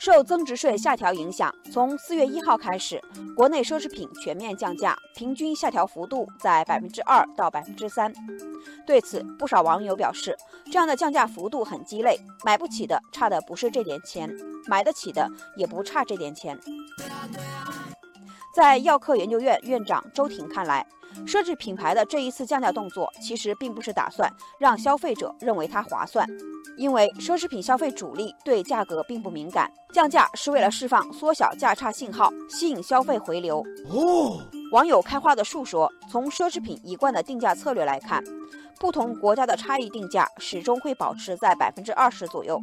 受增值税下调影响，从四月一号开始，国内奢侈品全面降价，平均下调幅度在百分之二到百分之三。对此，不少网友表示，这样的降价幅度很鸡肋，买不起的差的不是这点钱，买得起的也不差这点钱。在药客研究院院长周婷看来，奢侈品牌的这一次降价动作，其实并不是打算让消费者认为它划算，因为奢侈品消费主力对价格并不敏感，降价是为了释放缩小价差信号，吸引消费回流。哦，网友开花的树说，从奢侈品一贯的定价策略来看，不同国家的差异定价始终会保持在百分之二十左右，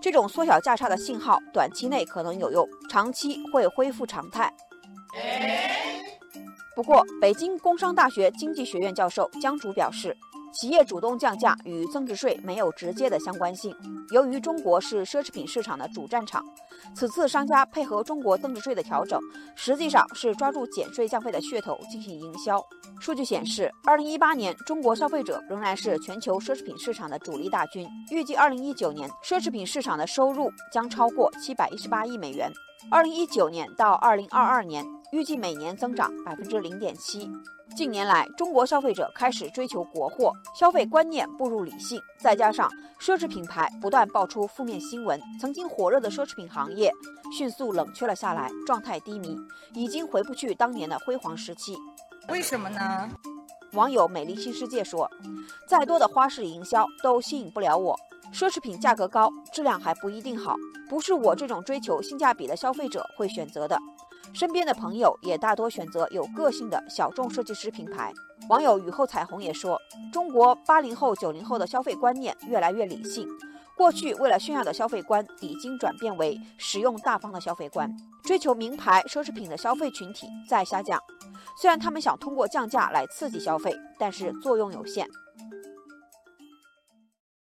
这种缩小价差的信号，短期内可能有用，长期会恢复常态。不过，北京工商大学经济学院教授江竹表示，企业主动降价与增值税没有直接的相关性。由于中国是奢侈品市场的主战场，此次商家配合中国增值税的调整，实际上是抓住减税降费的噱头进行营销。数据显示，二零一八年中国消费者仍然是全球奢侈品市场的主力大军。预计二零一九年奢侈品市场的收入将超过七百一十八亿美元。二零一九年到二零二二年。预计每年增长百分之零点七。近年来，中国消费者开始追求国货，消费观念步入理性，再加上奢侈品牌不断爆出负面新闻，曾经火热的奢侈品行业迅速冷却了下来，状态低迷，已经回不去当年的辉煌时期。为什么呢？网友美丽新世界说：“再多的花式营销都吸引不了我，奢侈品价格高，质量还不一定好，不是我这种追求性价比的消费者会选择的。”身边的朋友也大多选择有个性的小众设计师品牌。网友雨后彩虹也说，中国八零后、九零后的消费观念越来越理性，过去为了炫耀的消费观已经转变为实用大方的消费观，追求名牌奢侈品的消费群体在下降。虽然他们想通过降价来刺激消费，但是作用有限。